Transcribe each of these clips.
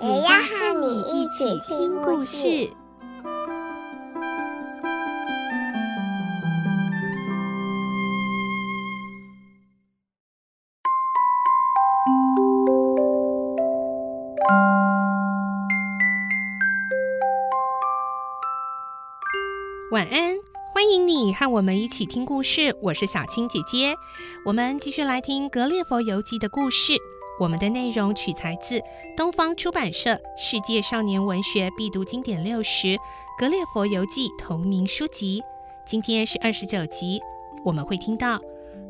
也要和你一起听故事。晚安，欢迎你和我们一起听故事。我是小青姐姐，我们继续来听《格列佛游记》的故事。我们的内容取材自东方出版社《世界少年文学必读经典六十》《格列佛游记》同名书籍。今天是二十九集，我们会听到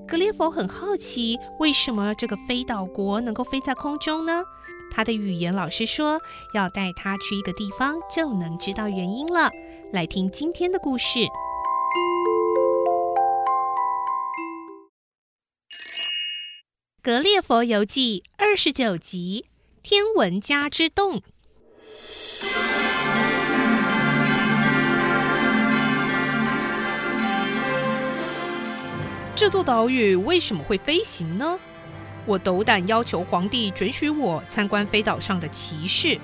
格列佛很好奇，为什么这个飞岛国能够飞在空中呢？他的语言老师说，要带他去一个地方，就能知道原因了。来听今天的故事，《格列佛游记》二十九集《天文家之洞》。这座岛屿为什么会飞行呢？我斗胆要求皇帝准许我参观飞岛上的骑士，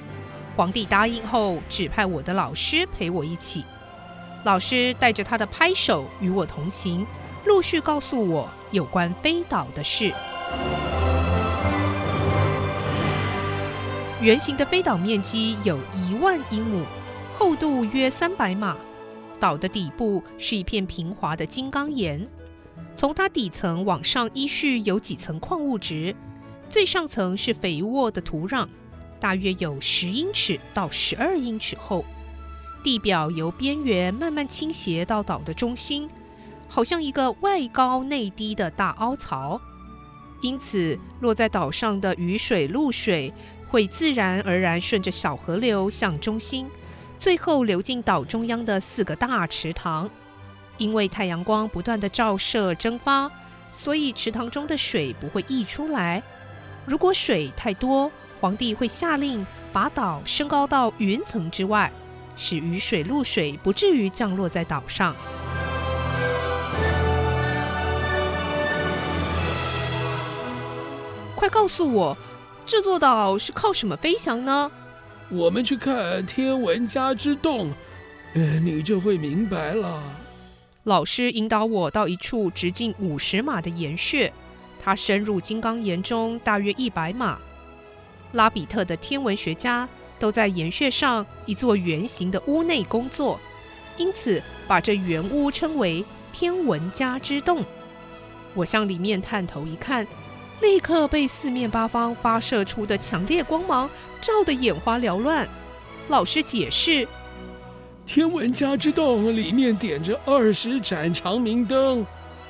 皇帝答应后，指派我的老师陪我一起。老师带着他的拍手与我同行，陆续告诉我有关飞岛的事。圆形的飞岛面积有一万英亩，厚度约三百码。岛的底部是一片平滑的金刚岩。从它底层往上依序有几层矿物质，最上层是肥沃的土壤，大约有十英尺到十二英尺厚。地表由边缘慢慢倾斜到岛的中心，好像一个外高内低的大凹槽。因此，落在岛上的雨水、露水会自然而然顺着小河流向中心，最后流进岛中央的四个大池塘。因为太阳光不断地照射蒸发，所以池塘中的水不会溢出来。如果水太多，皇帝会下令把岛升高到云层之外，使雨水、露水不至于降落在岛上。快告诉我，这座岛是靠什么飞翔呢？我们去看天文家之洞，呃，你就会明白了。老师引导我到一处直径五十码的岩穴，它深入金刚岩中大约一百码。拉比特的天文学家都在岩穴上一座圆形的屋内工作，因此把这圆屋称为天文家之洞。我向里面探头一看，立刻被四面八方发射出的强烈光芒照得眼花缭乱。老师解释。天文家之洞里面点着二十盏长明灯，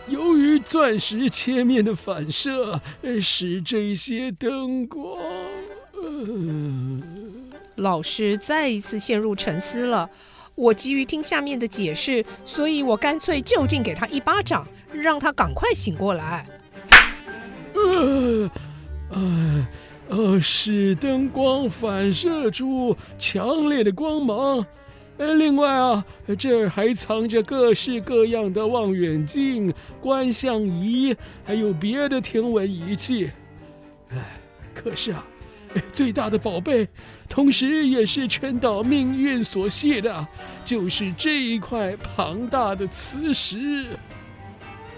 由于钻石切面的反射，使这些灯光……呃……老师再一次陷入沉思了。我急于听下面的解释，所以我干脆就近给他一巴掌，让他赶快醒过来。呃……呃……呃，使灯光反射出强烈的光芒。另外啊，这儿还藏着各式各样的望远镜、观象仪，还有别的天文仪器。哎，可是啊，最大的宝贝，同时也是全岛命运所系的，就是这一块庞大的磁石。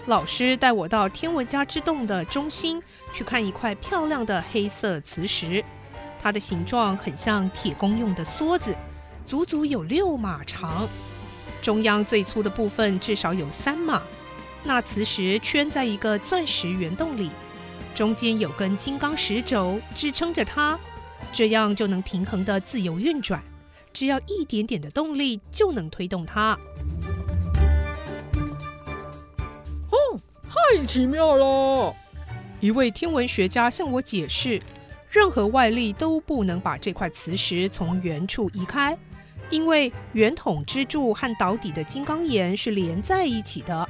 老师带我到天文家之洞的中心去看一块漂亮的黑色磁石，它的形状很像铁工用的梭子。足足有六码长，中央最粗的部分至少有三码。那磁石圈在一个钻石圆洞里，中间有根金刚石轴支撑着它，这样就能平衡的自由运转。只要一点点的动力就能推动它。太奇妙了！一位天文学家向我解释，任何外力都不能把这块磁石从原处移开，因为圆筒支柱和岛底的金刚岩是连在一起的。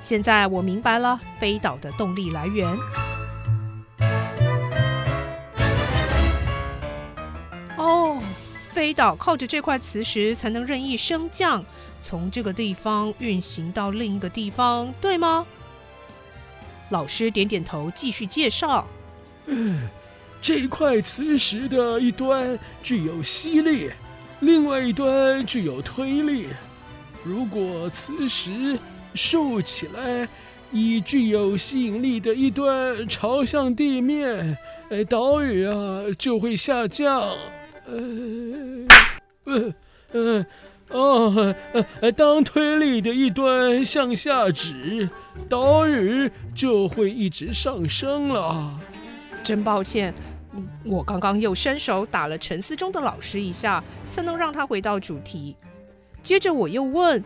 现在我明白了飞岛的动力来源。哦，飞岛靠着这块磁石才能任意升降，从这个地方运行到另一个地方，对吗？老师点点头，继续介绍。嗯，这块磁石的一端具有吸力，另外一端具有推力。如果磁石竖起来，以具有吸引力的一端朝向地面，呃，岛屿啊就会下降。呃，呃，呃，哦，呃，当推力的一端向下指，岛屿就会一直上升了。真抱歉，我刚刚又伸手打了沉思中的老师一下，才能让他回到主题。接着我又问。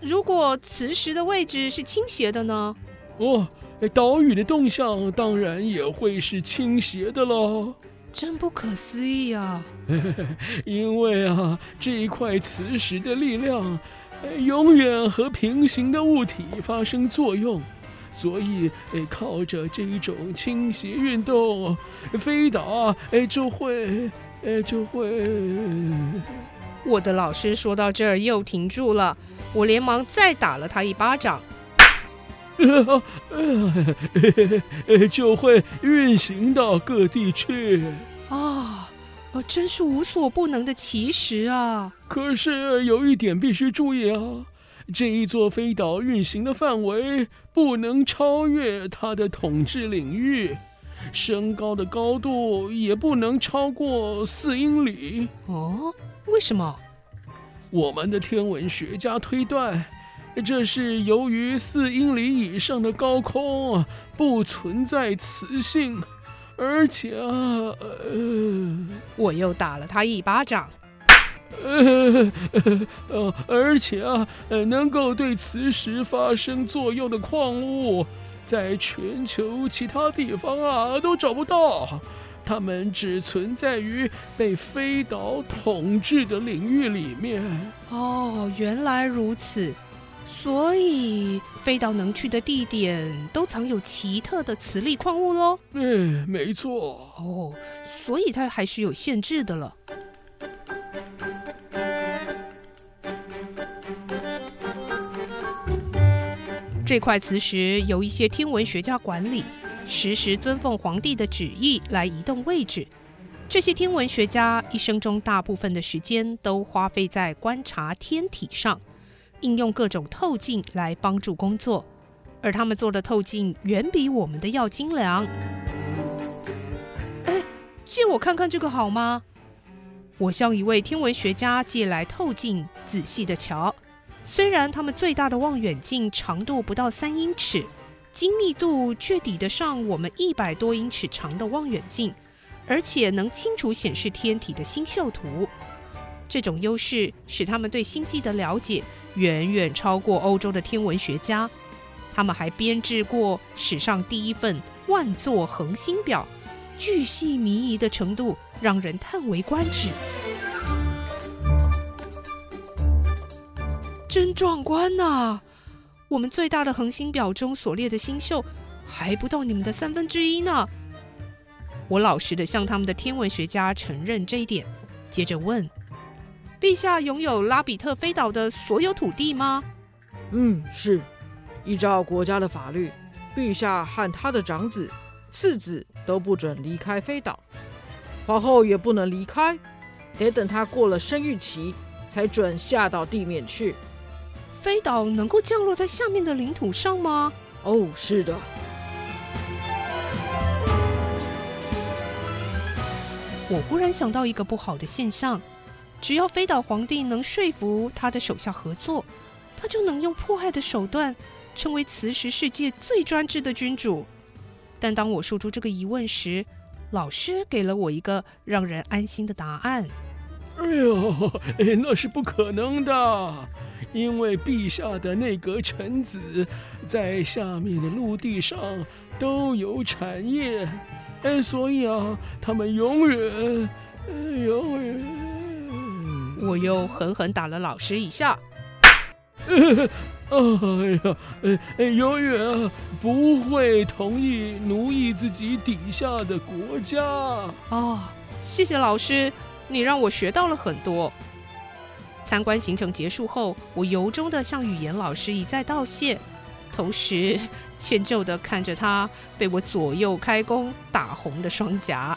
如果磁石的位置是倾斜的呢？哦，岛屿的动向当然也会是倾斜的喽。真不可思议啊！因为啊，这一块磁石的力量永远和平行的物体发生作用，所以靠着这一种倾斜运动，飞岛哎就会哎就会。我的老师说到这儿又停住了，我连忙再打了他一巴掌，就会运行到各地去。啊，真是无所不能的奇石啊！可是有一点必须注意啊，这一座飞岛运行的范围不能超越它的统治领域，升高的高度也不能超过四英里。哦。为什么？我们的天文学家推断，这是由于四英里以上的高空不存在磁性，而且啊，呃，我又打了他一巴掌。呃，呃，而且啊，能够对磁石发生作用的矿物，在全球其他地方啊都找不到。它们只存在于被飞岛统治的领域里面。哦，原来如此，所以飞到能去的地点都藏有奇特的磁力矿物喽？嗯，没错。哦，所以它还是有限制的了。这块磁石由一些天文学家管理。时时遵奉皇帝的旨意来移动位置。这些天文学家一生中大部分的时间都花费在观察天体上，应用各种透镜来帮助工作，而他们做的透镜远比我们的要精良。借我看看这个好吗？我向一位天文学家借来透镜，仔细地瞧。虽然他们最大的望远镜长度不到三英尺。精密度却抵得上我们一百多英尺长的望远镜，而且能清楚显示天体的星宿图。这种优势使他们对星际的了解远远超过欧洲的天文学家。他们还编制过史上第一份万座恒星表，巨细靡遗的程度让人叹为观止。真壮观呐、我们最大的恒星表中所列的星宿，还不到你们的三分之一呢。我老实的向他们的天文学家承认这一点，接着问：陛下拥有拉比特飞岛的所有土地吗？嗯，是。依照国家的法律，陛下和他的长子、次子都不准离开飞岛，皇后也不能离开，得等他过了生育期，才准下到地面去。飞岛能够降落在下面的领土上吗？哦，是的。我忽然想到一个不好的现象：只要飞岛皇帝能说服他的手下合作，他就能用迫害的手段成为磁石世界最专制的君主。但当我说出这个疑问时，老师给了我一个让人安心的答案。哎呦，那是不可能的。因为陛下的内阁臣子在下面的陆地上都有产业，哎，所以啊，他们永远，永远。我又狠狠打了老师一下。哎呀，永远啊不会同意奴役自己底下的国家。啊，谢谢老师，你让我学到了很多。参观行程结束后，我由衷的向语言老师一再道谢，同时 歉疚的看着他被我左右开弓打红的双颊。